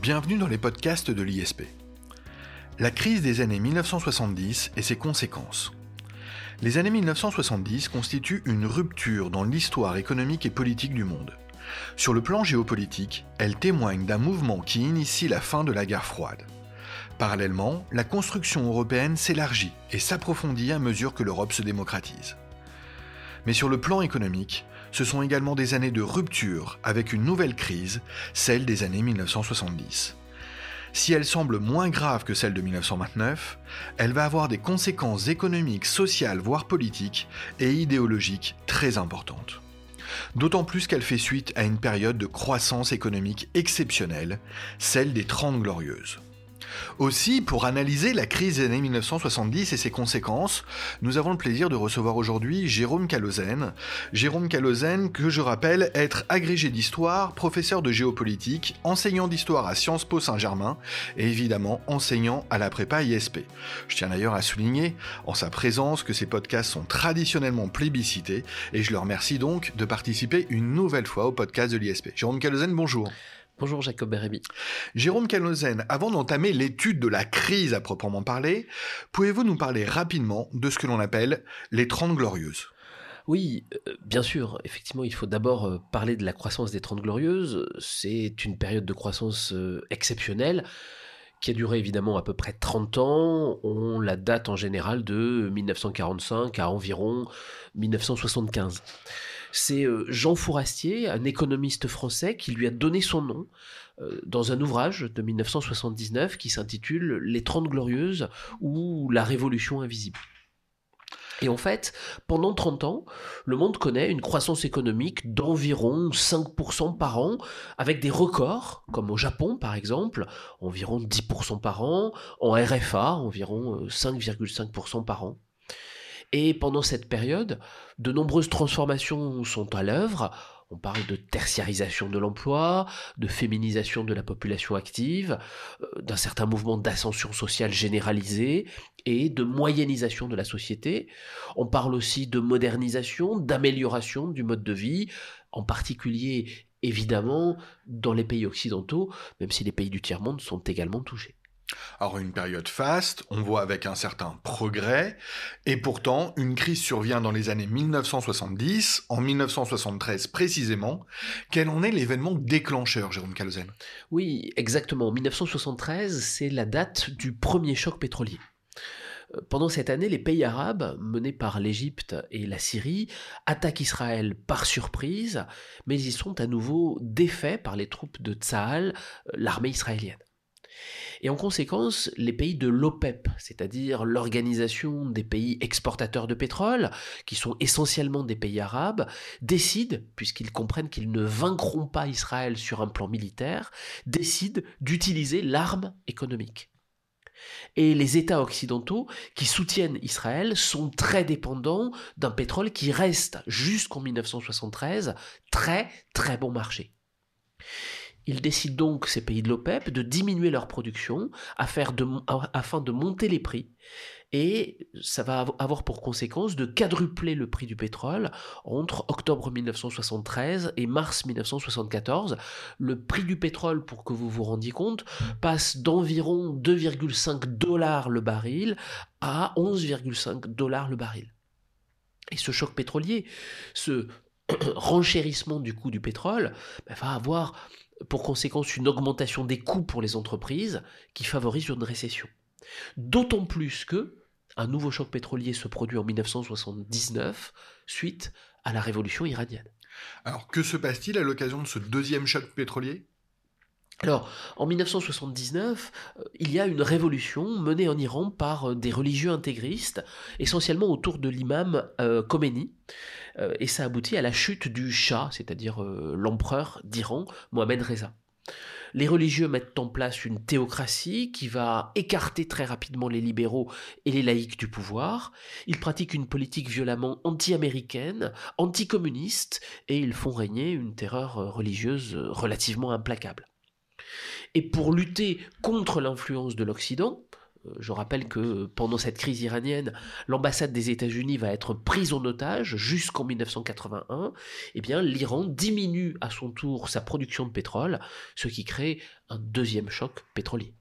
Bienvenue dans les podcasts de l'ISP. La crise des années 1970 et ses conséquences. Les années 1970 constituent une rupture dans l'histoire économique et politique du monde. Sur le plan géopolitique, elles témoignent d'un mouvement qui initie la fin de la guerre froide. Parallèlement, la construction européenne s'élargit et s'approfondit à mesure que l'Europe se démocratise. Mais sur le plan économique, ce sont également des années de rupture avec une nouvelle crise, celle des années 1970. Si elle semble moins grave que celle de 1929, elle va avoir des conséquences économiques, sociales, voire politiques et idéologiques très importantes. D'autant plus qu'elle fait suite à une période de croissance économique exceptionnelle, celle des Trente Glorieuses. Aussi, pour analyser la crise des années 1970 et ses conséquences, nous avons le plaisir de recevoir aujourd'hui Jérôme Calozen. Jérôme Calozen, que je rappelle être agrégé d'histoire, professeur de géopolitique, enseignant d'histoire à Sciences Po Saint-Germain et évidemment enseignant à la prépa ISP. Je tiens d'ailleurs à souligner en sa présence que ces podcasts sont traditionnellement plébiscités et je le remercie donc de participer une nouvelle fois au podcast de l'ISP. Jérôme Calozen, bonjour. Bonjour Jacob Bérébi. Jérôme Canozen, avant d'entamer l'étude de la crise à proprement parler, pouvez-vous nous parler rapidement de ce que l'on appelle les Trente Glorieuses? Oui, euh, bien sûr, effectivement, il faut d'abord euh, parler de la croissance des Trente Glorieuses. C'est une période de croissance euh, exceptionnelle qui a duré évidemment à peu près 30 ans. On la date en général de 1945 à environ 1975 c'est euh, Jean Fourastier, un économiste français, qui lui a donné son nom euh, dans un ouvrage de 1979 qui s'intitule Les Trente Glorieuses ou La Révolution invisible. Et en fait, pendant 30 ans, le monde connaît une croissance économique d'environ 5% par an, avec des records, comme au Japon par exemple, environ 10% par an, en RFA, environ 5,5% euh, par an. Et pendant cette période, de nombreuses transformations sont à l'œuvre. On parle de tertiarisation de l'emploi, de féminisation de la population active, euh, d'un certain mouvement d'ascension sociale généralisée et de moyennisation de la société. On parle aussi de modernisation, d'amélioration du mode de vie, en particulier évidemment dans les pays occidentaux, même si les pays du tiers-monde sont également touchés. Alors une période faste, on voit avec un certain progrès, et pourtant une crise survient dans les années 1970, en 1973 précisément. Quel en est l'événement déclencheur, Jérôme Calzen Oui, exactement. 1973, c'est la date du premier choc pétrolier. Euh, pendant cette année, les pays arabes, menés par l'Égypte et la Syrie, attaquent Israël par surprise, mais ils sont à nouveau défaits par les troupes de Tsahal, euh, l'armée israélienne. Et en conséquence, les pays de l'OPEP, c'est-à-dire l'organisation des pays exportateurs de pétrole, qui sont essentiellement des pays arabes, décident, puisqu'ils comprennent qu'ils ne vaincront pas Israël sur un plan militaire, décident d'utiliser l'arme économique. Et les États occidentaux qui soutiennent Israël sont très dépendants d'un pétrole qui reste jusqu'en 1973 très très bon marché. Ils décident donc, ces pays de l'OPEP, de diminuer leur production afin de monter les prix. Et ça va avoir pour conséquence de quadrupler le prix du pétrole entre octobre 1973 et mars 1974. Le prix du pétrole, pour que vous vous rendiez compte, passe d'environ 2,5 dollars le baril à 11,5 dollars le baril. Et ce choc pétrolier, ce renchérissement du coût du pétrole, bah, va avoir pour conséquence une augmentation des coûts pour les entreprises qui favorise une récession. D'autant plus que un nouveau choc pétrolier se produit en 1979 suite à la révolution iranienne. Alors que se passe-t-il à l'occasion de ce deuxième choc pétrolier? Alors, en 1979, euh, il y a une révolution menée en Iran par euh, des religieux intégristes, essentiellement autour de l'imam euh, Khomeini, et ça aboutit à la chute du Shah, c'est-à-dire l'empereur d'Iran, Mohamed Reza. Les religieux mettent en place une théocratie qui va écarter très rapidement les libéraux et les laïcs du pouvoir. Ils pratiquent une politique violemment anti-américaine, anti-communiste, et ils font régner une terreur religieuse relativement implacable. Et pour lutter contre l'influence de l'Occident, Euh, je rappelle que pendant cette crise iranienne, l'ambassade des États-Unis va être prise en otage jusqu'en 1981. Eh bien, l'Iran diminue à son tour sa production de pétrole, ce qui crée un deuxième choc pétrolier.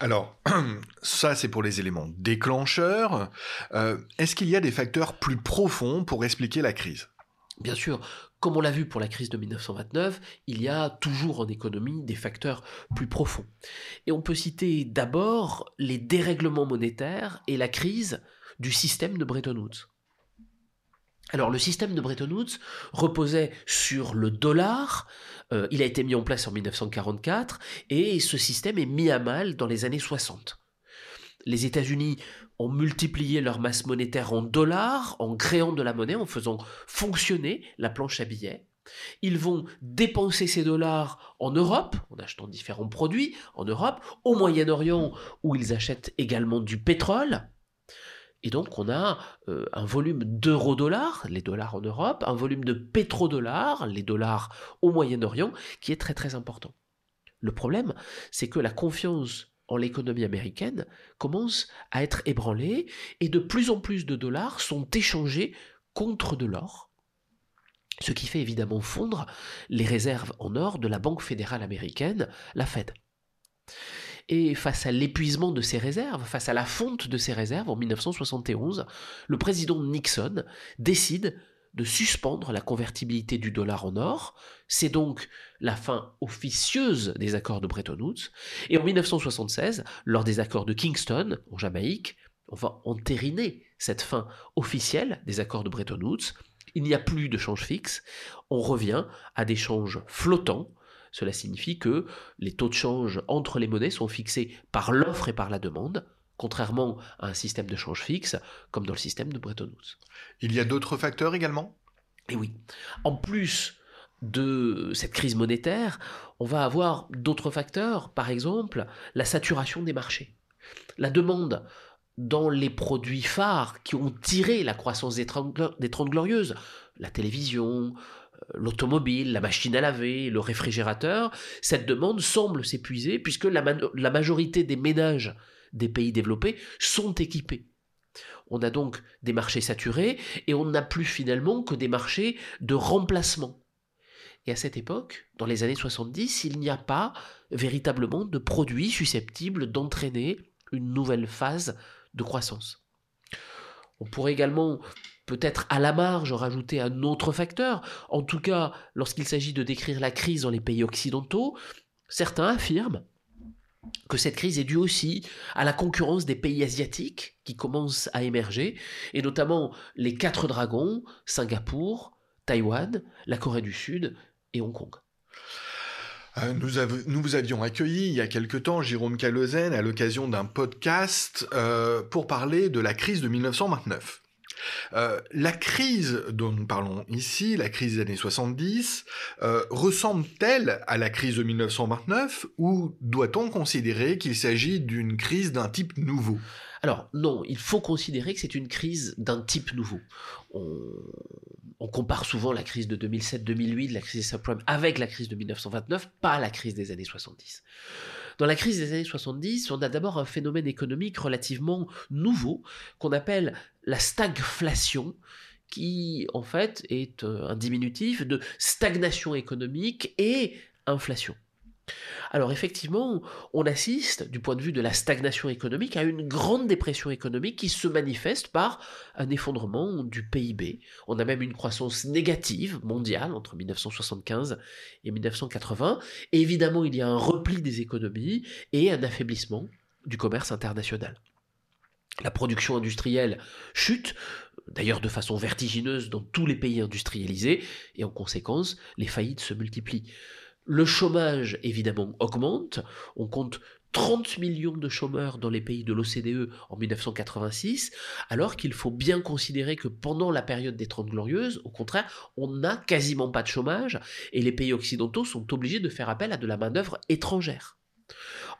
Alors, ça c'est pour les éléments déclencheurs. Euh, est-ce qu'il y a des facteurs plus profonds pour expliquer la crise? Bien sûr, comme on l'a vu pour la crise de 1929, il y a toujours en économie des facteurs plus profonds. Et on peut citer d'abord les dérèglements monétaires et la crise du système de Bretton Woods. Alors le système de Bretton Woods reposait sur le dollar, euh, il a été mis en place en 1944 et ce système est mis à mal dans les années 60. Les États-Unis ont multiplié leur masse monétaire en dollars, en créant de la monnaie, en faisant fonctionner la planche à billets. Ils vont dépenser ces dollars en Europe, en achetant différents produits en Europe, au Moyen-Orient, où ils achètent également du pétrole. Et donc on a euh, un volume d'euros-dollars, les dollars en Europe, un volume de pétrodollars, les dollars au Moyen-Orient, qui est très très important. Le problème, c'est que la confiance l'économie américaine commence à être ébranlée et de plus en plus de dollars sont échangés contre de l'or, ce qui fait évidemment fondre les réserves en or de la Banque fédérale américaine, la Fed. Et face à l'épuisement de ces réserves, face à la fonte de ces réserves en 1971, le président Nixon décide de suspendre la convertibilité du dollar en or. C'est donc la fin officieuse des accords de Bretton Woods. Et en 1976, lors des accords de Kingston, en Jamaïque, on va entériner cette fin officielle des accords de Bretton Woods. Il n'y a plus de change fixe. On revient à des changes flottants. Cela signifie que les taux de change entre les monnaies sont fixés par l'offre et par la demande contrairement à un système de change fixe comme dans le système de Bretton Woods. Il y a d'autres facteurs également? Et oui. En plus de cette crise monétaire, on va avoir d'autres facteurs, par exemple la saturation des marchés. La demande dans les produits phares qui ont tiré la croissance des 30, glorieuses, la télévision, euh, l'automobile, la machine à laver, le réfrigérateur, cette demande semble s'épuiser puisque la majorité des ménages des pays développés sont équipés. On a donc des marchés saturés et on n'a plus finalement que des marchés de remplacement. Et à cette époque, dans les années 70, il n'y a pas véritablement de produits susceptibles d'entraîner une nouvelle phase de croissance. On pourrait également peut-être à la marge rajouter un autre facteur. En tout cas, lorsqu'il s'agit de décrire la crise dans les pays occidentaux, certains affirment que cette crise est due aussi à la concurrence des pays asiatiques qui commencent à émerger, et notamment les quatre dragons, Singapour, Taïwan, la Corée du Sud et Hong Kong. Euh, nous, vous avions accueilli il y a quelque temps Jérôme Calozen à l'occasion d'un podcast euh, pour parler de la crise de 1929. Euh, la crise dont nous parlons ici, la crise des années 70, euh, ressemble-t-elle à la crise de 1929 ou doit-on considérer qu'il s'agit d'une crise d'un type nouveau? Alors non, il faut considérer que c'est une crise d'un type nouveau. On, compare souvent la crise de 2007-2008, la crise des subprimes, avec la crise de 1929, pas la crise des années 70. Dans la crise des années 70, on a d'abord un phénomène économique relativement nouveau qu'on appelle la stagflation, qui en fait est euh, un diminutif de stagnation économique et inflation. Alors effectivement, on assiste, du point de vue de la stagnation économique, à une grande dépression économique qui se manifeste par un effondrement du PIB. On a même une croissance négative mondiale entre 1975 et 1980. Et évidemment, il y a un repli des économies et un affaiblissement du commerce international. La production industrielle chute, d'ailleurs de façon vertigineuse dans tous les pays industrialisés, et en conséquence, les faillites se multiplient. Le chômage, évidemment, augmente. On compte 30 millions de chômeurs dans les pays de l'OCDE en 1986, alors qu'il faut bien considérer que pendant la période des Trente Glorieuses, au contraire, on n'a quasiment pas de chômage, et les pays occidentaux sont obligés de faire appel à de la main-d'œuvre étrangère.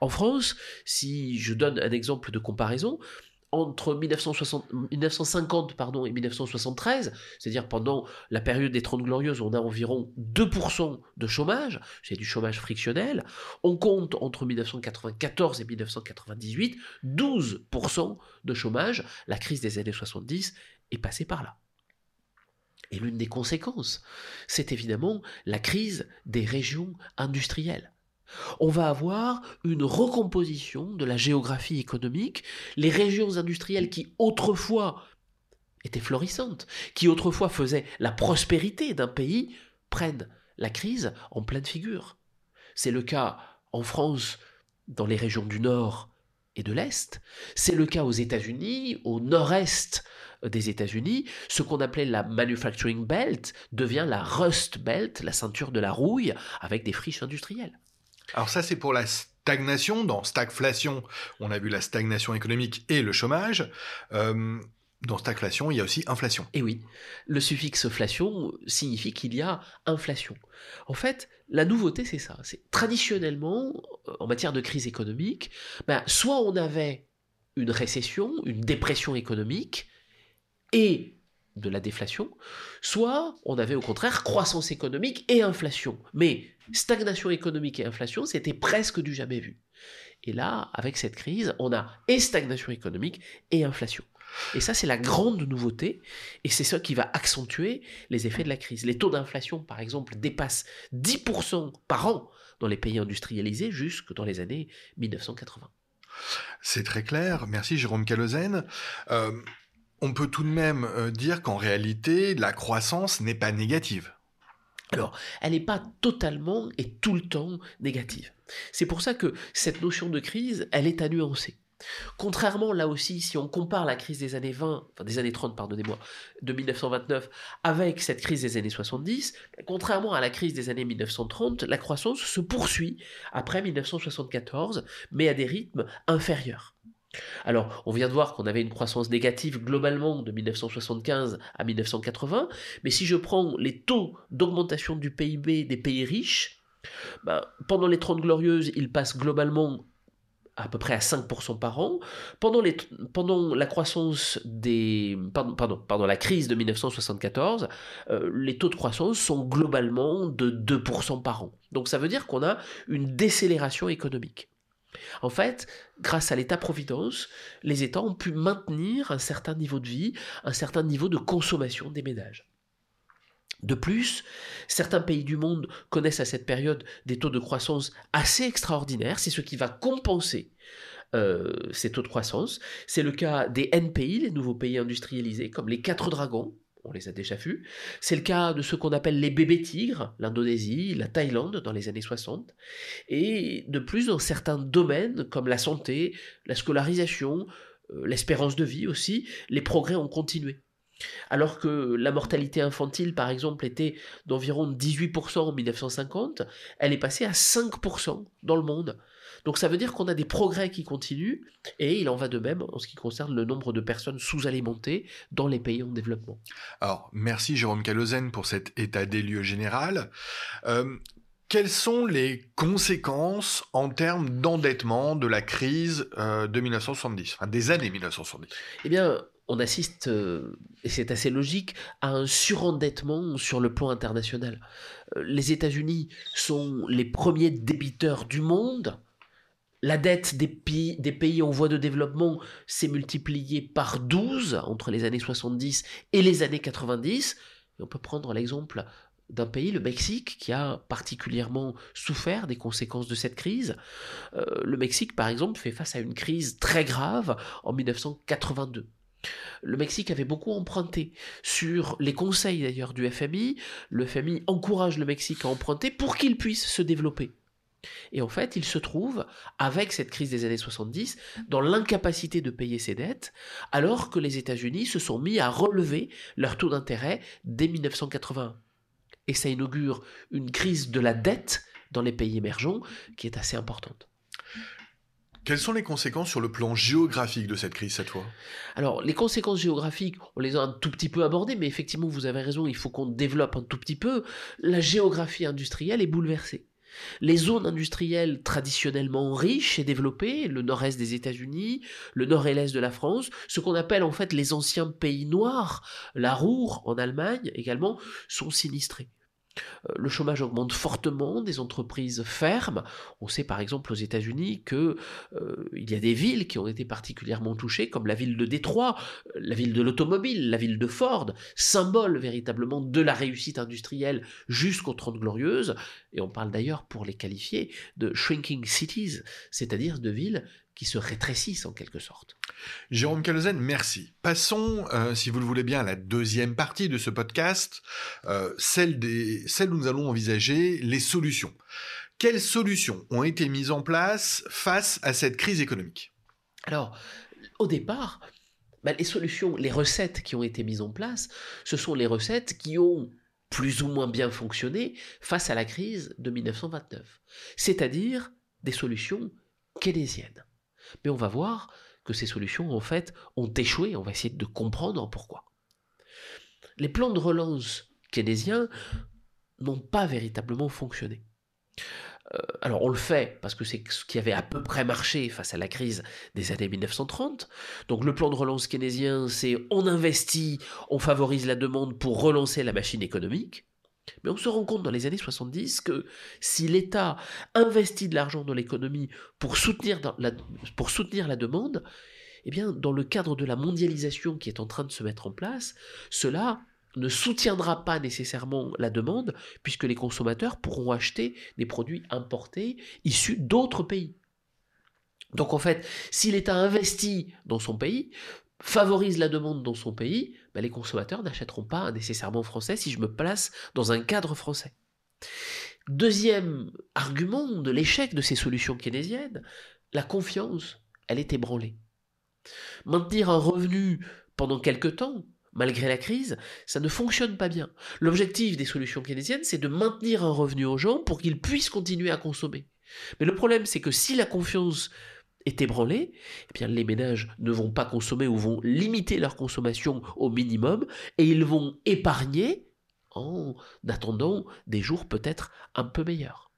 En France, si je donne un exemple de comparaison, entre 1950 pardon, et 1973, c'est-à-dire pendant la période des Trente Glorieuses, on a environ 2% de chômage, c'est du chômage frictionnel. On compte entre 1994 et 1998 12% de chômage. La crise des années 70 est passée par là. Et l'une des conséquences, c'est évidemment la crise des régions industrielles on va avoir une recomposition de la géographie économique. Les régions industrielles qui autrefois étaient florissantes, qui autrefois faisaient la prospérité d'un pays, prennent la crise en pleine figure. C'est le cas en France, dans les régions du Nord et de l'Est. C'est le cas aux États-Unis, au nord-est des États-Unis. Ce qu'on appelait la manufacturing belt devient la rust belt, la ceinture de la rouille, avec des friches industrielles. Alors ça, c'est pour la stagnation. Dans stagflation, on a vu la stagnation économique et le chômage. Euh, dans stagflation, il y a aussi inflation. Et oui, le suffixe flation signifie qu'il y a inflation. En fait, la nouveauté, c'est ça. C'est traditionnellement, en matière de crise économique, ben, soit on avait une récession, une dépression économique, et de la déflation, soit on avait au contraire croissance économique et inflation. Mais stagnation économique et inflation, c'était presque du jamais vu. Et là, avec cette crise, on a et stagnation économique et inflation. Et ça, c'est la grande nouveauté, et c'est ça qui va accentuer les effets de la crise. Les taux d'inflation, par exemple, dépassent 10% par an dans les pays industrialisés jusque dans les années 1980. C'est très clair. Merci Jérôme Calozen. Euh, on peut tout de même euh, dire qu'en réalité, la croissance n'est pas négative. Alors, elle n'est pas totalement et tout le temps négative. C'est pour ça que cette notion de crise, elle est à nuancer. Contrairement, là aussi, si on compare la crise des années 20, enfin des années 30, pardonnez-moi, de 1929 avec cette crise des années 70, contrairement à la crise des années 1930, la croissance se poursuit après 1974, mais à des rythmes inférieurs. Alors, on vient de voir qu'on avait une croissance négative globalement de 1975 à 1980, mais si je prends les taux d'augmentation du PIB des pays riches, ben, pendant les 30 glorieuses, ils passent globalement à peu près à 5% par an. Pendant, la croissance des... Pardon, pardon, pendant la crise de 1974, euh, les taux de croissance sont globalement de 2% par an. Donc ça veut dire qu'on a une décélération économique. En fait, grâce à l'État-providence, les États ont pu maintenir un certain niveau de vie, un certain niveau de consommation des ménages. De plus, certains pays du monde connaissent à cette période des taux de croissance assez extraordinaires, c'est ce qui va compenser euh, ces taux de croissance. C'est le cas des NPI, les nouveaux pays industrialisés, comme les quatre dragons, on les a déjà vus. C'est le cas de ce qu'on appelle les bébés tigres, l'Indonésie, la Thaïlande dans les années 60. Et de plus, dans certains domaines comme la santé, la scolarisation, euh, l'espérance de vie aussi, les progrès ont continué. Alors que la mortalité infantile, par exemple, était d'environ 18% en 1950, elle est passée à 5% dans le monde. Donc ça veut dire qu'on a des progrès qui continuent, et il en va de même en ce qui concerne le nombre de personnes sous-alimentées dans les pays en développement. Alors, merci Jérôme Calozen pour cet état des lieux général. Euh, quelles sont les conséquences en termes d'endettement de la crise euh, de 1970, enfin des années 1970 Eh bien, on assiste, euh, et c'est assez logique, à un surendettement sur le plan international. les États-Unis sont les premiers débiteurs du monde, la dette des pays, en voie de développement s'est multipliée par 12 entre les années 70 et les années 90. on peut prendre l'exemple d'un pays, le Mexique, qui a particulièrement souffert des conséquences de cette crise. Euh, le Mexique, par exemple, fait face à une crise très grave en 1982. Le Mexique avait beaucoup emprunté sur les conseils d'ailleurs du FMI. Le FMI encourage le Mexique à emprunter pour qu'il puisse se développer. Et en fait, il se trouve, avec cette crise des années 70, dans l'incapacité de payer ses dettes, alors que les États-Unis se sont mis à relever leur taux d'intérêt dès 1981. Et ça inaugure une crise de la dette dans les pays émergents qui est assez importante. Quelles sont les conséquences sur le plan géographique de cette crise cette fois? Alors, les conséquences géographiques, on les a un tout petit peu abordées, mais effectivement, vous avez raison, il faut qu'on développe un tout petit peu. La géographie industrielle est bouleversée. Les zones industrielles traditionnellement riches et développées, le nord-est des États-Unis, le nord et l'est de la France, ce qu'on appelle en fait les anciens pays noirs, la Ruhr en Allemagne également, sont sinistrés. Euh, le chômage augmente fortement, des entreprises ferment. On sait par exemple aux États-Unis qu'il euh, y a des villes qui ont été particulièrement touchées, comme la ville de Détroit, euh, la ville de l'automobile, la ville de Ford, symbole véritablement de la réussite industrielle jusqu'aux Trente Glorieuses. Et on parle d'ailleurs, pour les qualifier, de shrinking cities, c'est-à-dire de villes qui se rétrécissent en quelque sorte. Jérôme Calozen, merci. Passons, euh, si vous le voulez bien, à la deuxième partie de ce podcast, euh, celle, des, celle où nous allons envisager les solutions. Quelles solutions ont été mises en place face à cette crise économique? Alors, au départ, bah, les solutions, les recettes qui ont été mises en place, ce sont les recettes qui ont plus ou moins bien fonctionné face à la crise de 1929, c'est-à-dire des solutions keynésiennes. Mais on va voir que ces solutions, en fait, ont échoué. On va essayer de comprendre pourquoi. Les plans de relance keynésiens n'ont pas véritablement fonctionné. Euh, alors on le fait parce que c'est ce qui avait à peu près marché face à la crise des années 1930. Donc le plan de relance keynésien, c'est on investit, on favorise la demande pour relancer la machine économique. Mais on se rend compte dans les années 70 que si l'État investit de l'argent dans l'économie pour soutenir, la, pour soutenir la demande, eh bien, dans le cadre de la mondialisation qui est en train de se mettre en place, cela ne soutiendra pas nécessairement la demande, puisque les consommateurs pourront acheter des produits importés issus d'autres pays. Donc en fait, si l'État investit dans son pays, favorise la demande dans son pays, ben, les consommateurs n'achèteront pas nécessairement français si je me place dans un cadre français. Deuxième argument de l'échec de ces solutions keynésiennes, la confiance, elle est ébranlée. Maintenir un revenu pendant quelque temps, malgré la crise, ça ne fonctionne pas bien. L'objectif des solutions keynésiennes, c'est de maintenir un revenu aux gens pour qu'ils puissent continuer à consommer. Mais le problème, c'est que si la confiance est ébranlée, eh bien les ménages ne vont pas consommer ou vont limiter leur consommation au minimum et ils vont épargner en attendant des jours peut-être un peu meilleurs.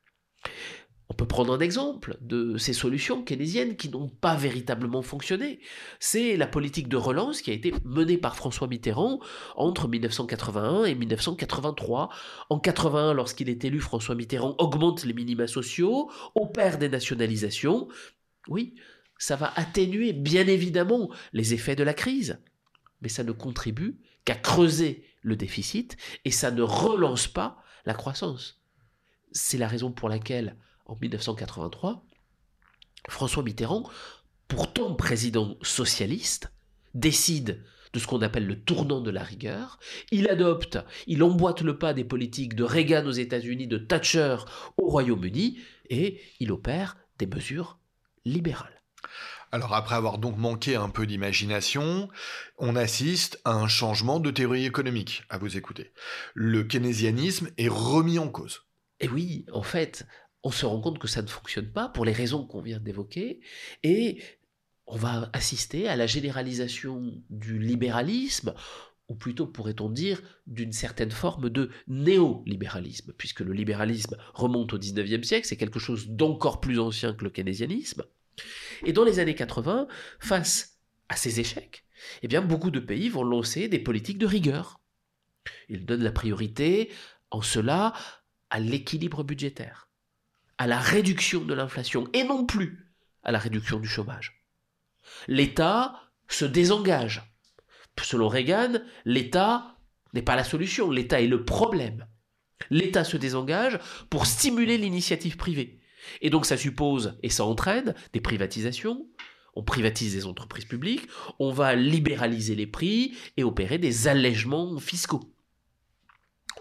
On peut prendre un exemple de ces solutions keynésiennes qui n'ont pas véritablement fonctionné. C'est la politique de relance qui a été menée par François Mitterrand entre 1981 et 1983. En 81, lorsqu'il est élu, François Mitterrand augmente les minima sociaux, opère des nationalisations, oui, ça va atténuer bien évidemment les effets de la crise, mais ça ne contribue qu'à creuser le déficit et ça ne relance pas la croissance. C'est la raison pour laquelle, en 1983, François Mitterrand, pourtant président socialiste, décide de ce qu'on appelle le tournant de la rigueur. Il adopte, il emboîte le pas des politiques de Reagan aux États-Unis, de Thatcher au Royaume-Uni, et il opère des mesures libéral. Alors après avoir donc manqué un peu d'imagination, on assiste à un changement de théorie économique, à vous écouter. Le keynésianisme est remis en cause. Et oui, en fait, on se rend compte que ça ne fonctionne pas pour les raisons qu'on vient d'évoquer, et on va assister à la généralisation du libéralisme, ou plutôt pourrait-on dire d'une certaine forme de néolibéralisme, puisque le libéralisme remonte au XIXe siècle, c'est quelque chose d'encore plus ancien que le keynésianisme. Et dans les années 80, face à ces échecs, eh beaucoup de pays vont lancer des politiques de rigueur. Ils donnent la priorité, en cela, à l'équilibre budgétaire, à la réduction de l'inflation, et non plus à la réduction du chômage. L'État se désengage Selon Reagan, l'État n'est pas la solution, l'État est le problème. L'État se désengage pour stimuler l'initiative privée. Et donc ça suppose, et ça entraîne, des privatisations, on privatise des entreprises publiques, on va libéraliser les prix et opérer des allègements fiscaux.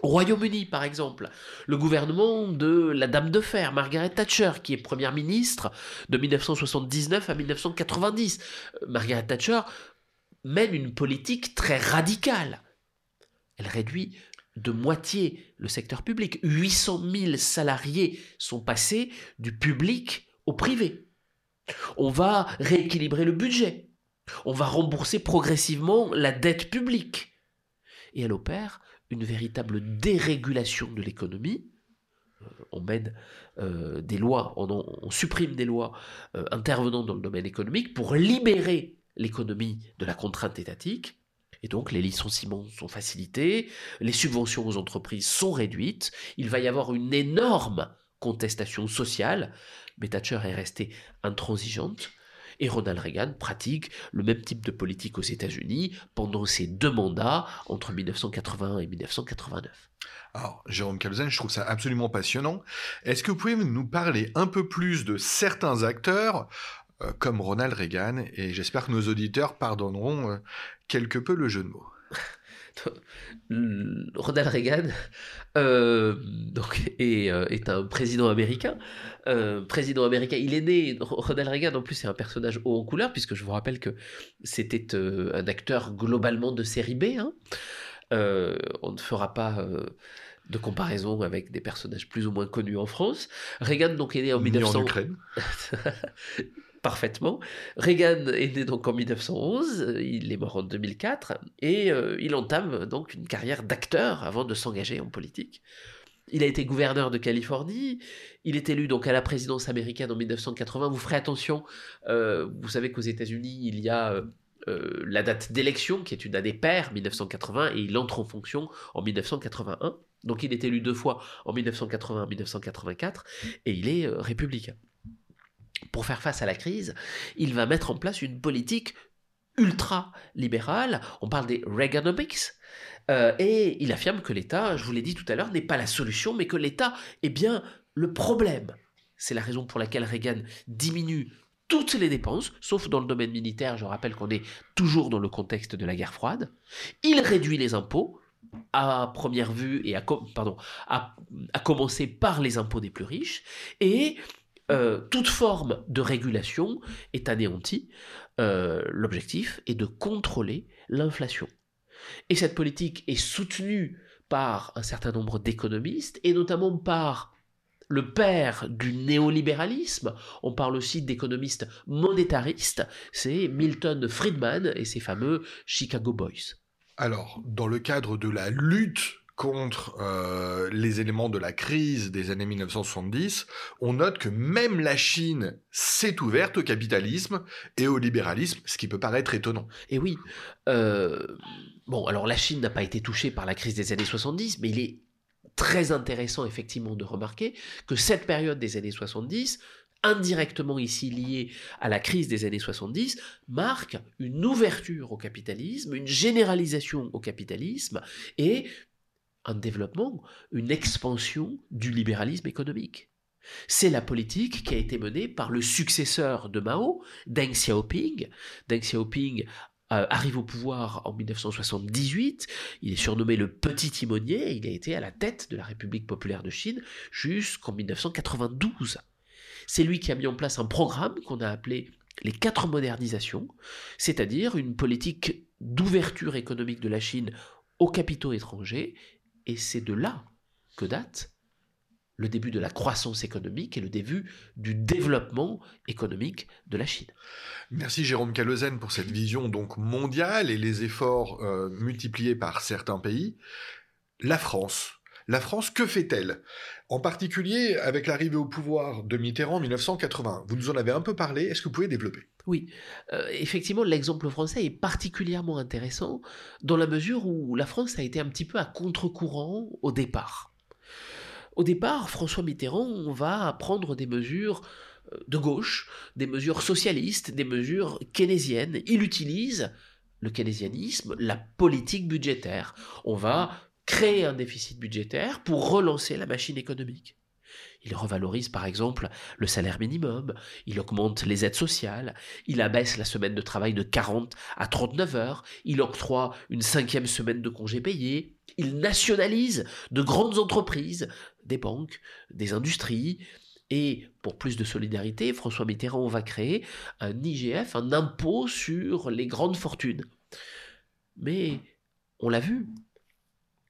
Au Royaume-Uni, par exemple, le gouvernement de la Dame de Fer, Margaret Thatcher, qui est première ministre de 1979 à 1990. Euh, Margaret Thatcher mène une politique très radicale. Elle réduit de moitié le secteur public. 800 000 salariés sont passés du public au privé. On va rééquilibrer le budget. On va rembourser progressivement la dette publique. Et elle opère une véritable dérégulation de l'économie, on mène des lois, on, supprime des lois intervenant dans le domaine économique pour libérer l'économie de la contrainte étatique. Et donc les licenciements sont facilités, les subventions aux entreprises sont réduites, il va y avoir une énorme contestation sociale, mais Thatcher est restée intransigeante. Et Ronald Reagan pratique le même type de politique aux États-Unis pendant ses deux mandats entre 1981 et 1989. Alors, Jérôme Calzen, je trouve ça absolument passionnant. Est-ce que vous pouvez nous parler un peu plus de certains acteurs euh, comme Ronald Reagan Et j'espère que nos auditeurs pardonneront euh, quelque peu le jeu de mots. Ronald Reagan euh, donc, est, est, un président américain. Euh, président américain, il est né. Ronald Reagan, en plus, c'est un personnage haut en couleur, puisque je vous rappelle que c'était un acteur globalement de série B. Hein. on ne fera pas de comparaison avec des personnages plus ou moins connus en France. Reagan donc est né en 1900. En Ukraine. parfaitement. Reagan est né donc en 1911, il est mort en 2004, et euh, il entame donc une carrière d'acteur avant de s'engager en politique. Il a été gouverneur de Californie, il est élu donc à la présidence américaine en 1980. Vous ferez attention, euh, vous savez qu'aux États-Unis, il y a euh, la date d'élection qui est une année paire, 1980, et il entre en fonction en 1981. Donc il est élu deux fois en 1980 1984, et il est républicain pour faire face à la crise, il va mettre en place une politique ultra-libérale. On parle des Reaganomics. Euh, et il affirme que l'État, je vous l'ai dit tout à l'heure, n'est pas la solution, mais que l'État est bien le problème. C'est la raison pour laquelle Reagan diminue toutes les dépenses, sauf dans le domaine militaire, je rappelle qu'on est toujours dans le contexte de la guerre froide. Il réduit les impôts, à première vue, et à, pardon, à commencer par les impôts des plus riches, et euh, toute forme de régulation est anéantie. Euh, l'objectif est de contrôler l'inflation. Et cette politique est soutenue par un certain nombre d'économistes, et notamment par le père du néolibéralisme, on parle aussi d'économistes monétaristes, c'est Milton Friedman et ses fameux Chicago Boys. Alors, dans le cadre de la lutte contre euh, les éléments de la crise des années 1970, on note que même la Chine s'est ouverte au capitalisme et au libéralisme, ce qui peut paraître étonnant. Et oui, euh, bon, alors la Chine n'a pas été touchée par la crise des années 70, mais il est très intéressant effectivement de remarquer que cette période des années 70 indirectement ici liée à la crise des années 70, marque une ouverture au capitalisme, une généralisation au capitalisme et un développement, une expansion du libéralisme économique. C'est la politique qui a été menée par le successeur de Mao, Deng Xiaoping. Deng Xiaoping euh, arrive au pouvoir en 1978, il est surnommé le petit timonier, il a été à la tête de la République populaire de Chine jusqu'en 1992. C'est lui qui a mis en place un programme qu'on a appelé les quatre modernisations, c'est-à-dire une politique d'ouverture économique de la Chine aux capitaux étrangers et c'est de là que date le début de la croissance économique et le début du développement économique de la Chine. Merci Jérôme Calozen pour cette vision donc mondiale et les efforts euh, multipliés par certains pays. La France, la France, que fait-elle? En particulier avec l'arrivée au pouvoir de Mitterrand en 1980. Vous nous en avez un peu parlé, est-ce que vous pouvez développer? Oui, euh, effectivement, l'exemple français est particulièrement intéressant dans la mesure où la France a été un petit peu à contre-courant au départ. Au départ, François Mitterrand va prendre des mesures euh, de gauche, des mesures socialistes, des mesures keynésiennes. Il utilise le keynésianisme, la politique budgétaire. On va créer un déficit budgétaire pour relancer la machine économique. Il revalorise par exemple le salaire minimum, il augmente les aides sociales, il abaisse la semaine de travail de 40 à 39 heures, il octroie une cinquième semaine de congés payés, il nationalise de grandes entreprises, des banques, des industries, et pour plus de solidarité, François Mitterrand va créer un IGF, un impôt sur les grandes fortunes. Mais on l'a vu,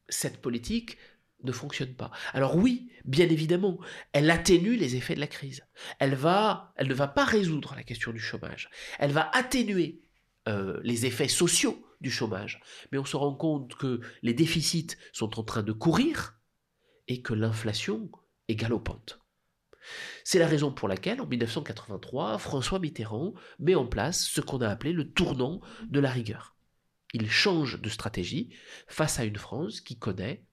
cette politique ne fonctionne pas. Alors oui, bien évidemment, elle atténue les effets de la crise. Elle, va, ne va pas résoudre la question du chômage. Elle va atténuer euh, les effets sociaux du chômage. Mais on se rend compte que les déficits sont en train de courir et que l'inflation et galopante. C'est la raison pour laquelle, en 1983, François Mitterrand met en place ce qu'on a appelé le tournant de la rigueur. Il change de stratégie face à une France qui connaît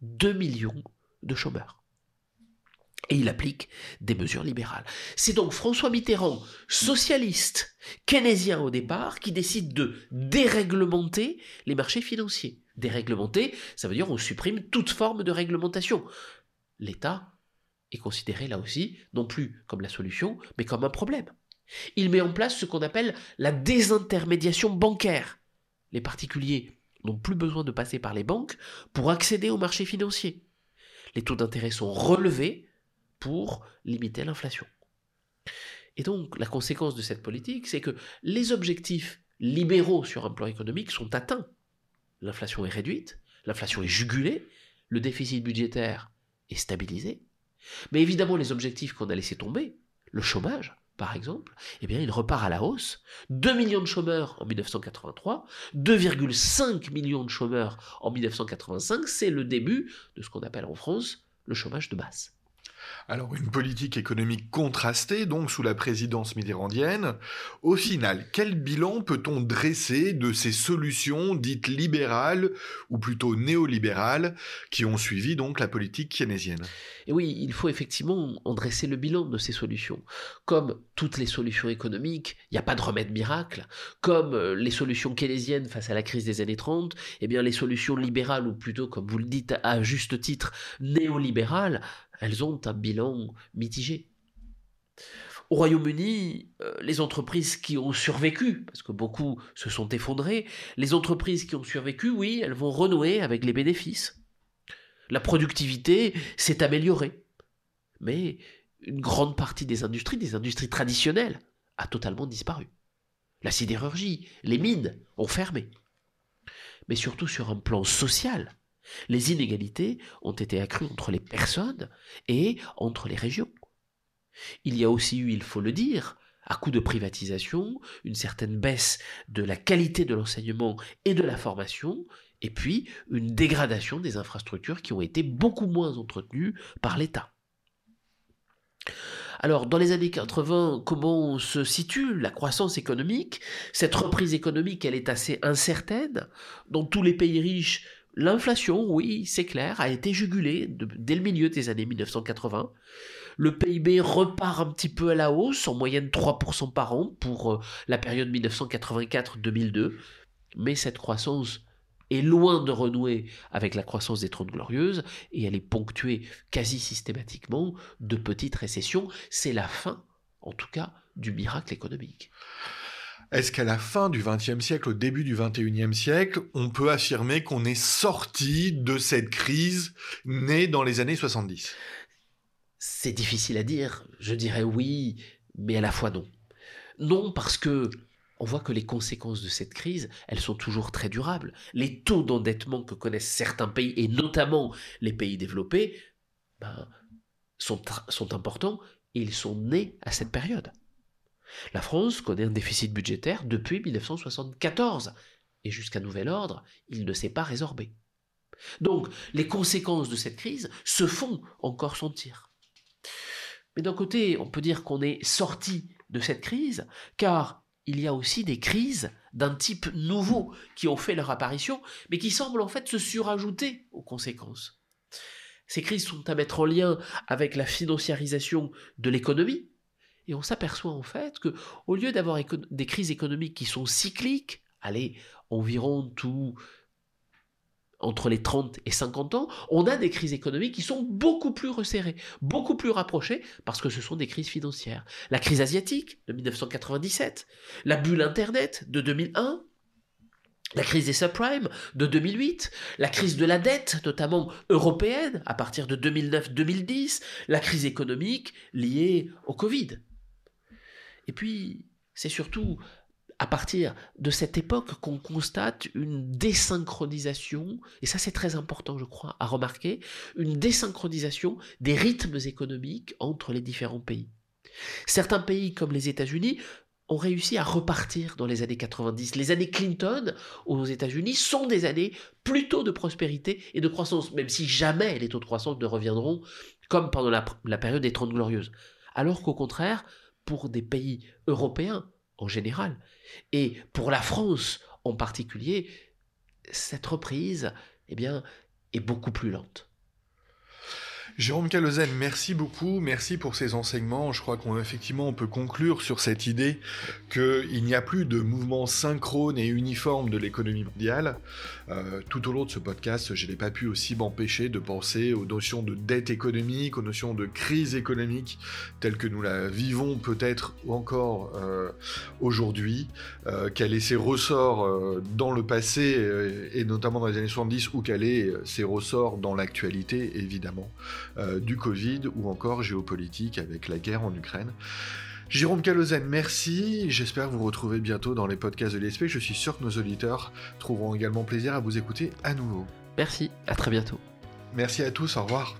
2 millions de chômeurs. Et il applique des mesures libérales. C'est donc François Mitterrand, socialiste, keynésien au départ, qui décide de déréglementer les marchés financiers. Déréglementer, ça veut dire on supprime toute forme de réglementation. L'État est considéré là aussi non plus comme la solution, mais comme un problème. Il met en place ce qu'on appelle la désintermédiation bancaire. Les particuliers n'ont plus besoin de passer par les banques pour accéder aux marchés financiers. Les taux d'intérêt sont relevés pour limiter l'inflation. Et donc, la conséquence de cette politique, c'est que les objectifs libéraux sur un plan économique sont atteints. L'inflation est réduite, l'inflation est jugulée, le déficit budgétaire est stabilisé, mais évidemment, les objectifs qu'on a laissés tomber, le chômage, par exemple, eh bien, il repart à la hausse. 2 millions de chômeurs en 1983, 2,5 millions de chômeurs en 1985, c'est le début de ce qu'on appelle en France le chômage de masse. Alors une politique économique contrastée, donc sous la présidence mitterrandienne. Au final, quel bilan peut-on dresser de ces solutions dites libérales, ou plutôt néolibérales, qui ont suivi donc la politique keynésienne? Et oui, il faut effectivement en dresser le bilan de ces solutions. Comme toutes les solutions économiques, il n'y a pas de remède miracle. Comme euh, les solutions keynésiennes face à la crise des années 30, eh bien les solutions libérales, ou plutôt, comme vous le dites à juste titre, néolibérales, elles ont un bilan mitigé. Au Royaume-Uni, euh, les entreprises qui ont survécu, parce que beaucoup se sont effondrées, les entreprises qui ont survécu, oui, elles vont renouer avec les bénéfices. La productivité s'est améliorée. Mais une grande partie des industries, des industries traditionnelles, a totalement disparu. La sidérurgie, les mines ont fermé. Mais surtout sur un plan social, les inégalités ont été accrues entre les personnes et entre les régions. Il y a aussi eu, il faut le dire, à coup de privatisation, une certaine baisse de la qualité de l'enseignement et de la formation, et puis une dégradation des infrastructures qui ont été beaucoup moins entretenues par l'État. Alors, dans les années 80, comment se situe la croissance économique? Cette reprise économique, elle est assez incertaine. Dans tous les pays riches, L'inflation, oui, c'est clair, a été jugulée dès le milieu des années 1980. Le PIB repart un petit peu à la hausse, en moyenne 3% par an pour euh, la période 1984-2002. Mais cette croissance est loin de renouer avec la croissance des Trente Glorieuses et elle est ponctuée quasi systématiquement de petites récessions. C'est la fin, en tout cas, du miracle économique. Est-ce qu'à la fin du XXe siècle, au début du XXIe siècle, on peut affirmer qu'on est sorti de cette crise née dans les années 70 C'est difficile à dire. Je dirais oui, mais à la fois non. Non parce que on voit que les conséquences de cette crise, elles sont toujours très durables. Les taux d'endettement que connaissent certains pays, et notamment les pays développés, ben, sont, sont importants et ils sont nés à cette période. La France connaît un déficit budgétaire depuis 1974, et jusqu'à nouvel ordre, il ne s'est pas résorbé. Donc, les conséquences de cette crise se font encore sentir. Mais d'un côté, on peut dire qu'on est sorti de cette crise, car il y a aussi des crises d'un type nouveau qui ont fait leur apparition, mais qui semblent en fait se surajouter aux conséquences. Ces crises sont à mettre en lien avec la financiarisation de l'économie, et on s'aperçoit en fait que au lieu d'avoir des crises économiques qui sont cycliques, allez, environ tout entre les 30 et 50 ans, on a des crises économiques qui sont beaucoup plus resserrées, beaucoup plus rapprochées, parce que ce sont des crises financières. La crise asiatique de 1997, la bulle Internet de 2001, la crise des subprimes de 2008, la crise de la dette, notamment européenne, à partir de 2009-2010, la crise économique liée au Covid. Et puis, c'est surtout à partir de cette époque qu'on constate une désynchronisation, et ça c'est très important je crois à remarquer, une désynchronisation des rythmes économiques entre les différents pays. Certains pays comme les États-Unis ont réussi à repartir dans les années 90. Les années Clinton aux États-Unis sont des années plutôt de prospérité et de croissance, même si jamais les taux de croissance ne reviendront comme pendant la, période des Trente Glorieuses. Alors qu'au contraire, pour des pays européens en général, et pour la France en particulier, cette reprise eh est beaucoup plus lente. Jérôme Calozen, merci beaucoup, merci pour ces enseignements. Je crois qu'effectivement on peut conclure sur cette idée qu'il n'y a plus de mouvement synchrone et uniforme de l'économie mondiale. Euh, tout au long de ce podcast, je n'ai pas pu aussi m'empêcher de penser aux notions de dette économique, aux notions de crise économique telles que nous la vivons peut-être encore euh, aujourd'hui, euh, qu'elle ait ses ressorts dans le passé et notamment dans les années 70 ou qu'elle ait ses ressorts dans l'actualité évidemment. Euh, du Covid ou encore géopolitique avec la guerre en Ukraine. Jérôme Calozen, merci. J'espère vous retrouver bientôt dans les podcasts de l'ESP. Je suis sûr que nos auditeurs trouveront également plaisir à vous écouter à nouveau. Merci, à très bientôt. Merci à tous, au revoir.